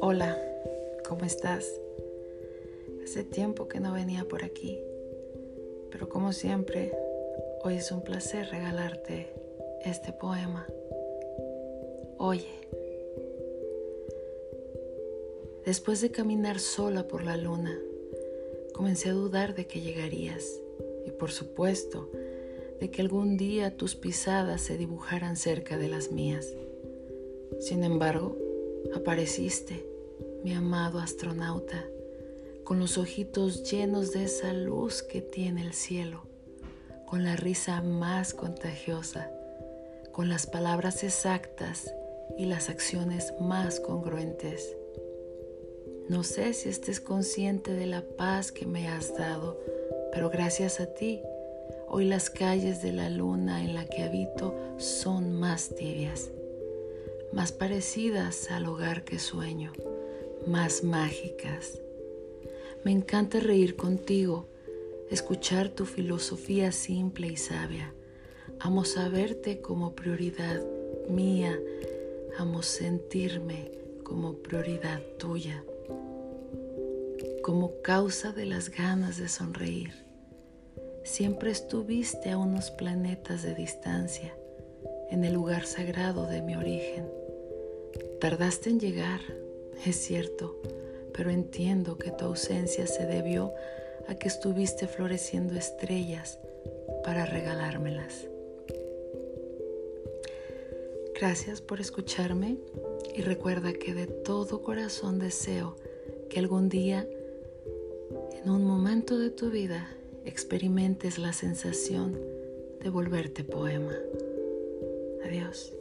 Hola, ¿cómo estás? Hace tiempo que no venía por aquí, pero como siempre, hoy es un placer regalarte este poema. Oye, después de caminar sola por la luna, comencé a dudar de que llegarías y por supuesto de que algún día tus pisadas se dibujaran cerca de las mías. Sin embargo, apareciste mi amado astronauta, con los ojitos llenos de esa luz que tiene el cielo, con la risa más contagiosa, con las palabras exactas y las acciones más congruentes. No sé si estés consciente de la paz que me has dado, pero gracias a ti, hoy las calles de la luna en la que habito son más tibias, más parecidas al hogar que sueño más mágicas. Me encanta reír contigo, escuchar tu filosofía simple y sabia. Amo saberte como prioridad mía, amo sentirme como prioridad tuya, como causa de las ganas de sonreír. Siempre estuviste a unos planetas de distancia, en el lugar sagrado de mi origen. Tardaste en llegar, es cierto, pero entiendo que tu ausencia se debió a que estuviste floreciendo estrellas para regalármelas. Gracias por escucharme y recuerda que de todo corazón deseo que algún día, en un momento de tu vida, experimentes la sensación de volverte poema. Adiós.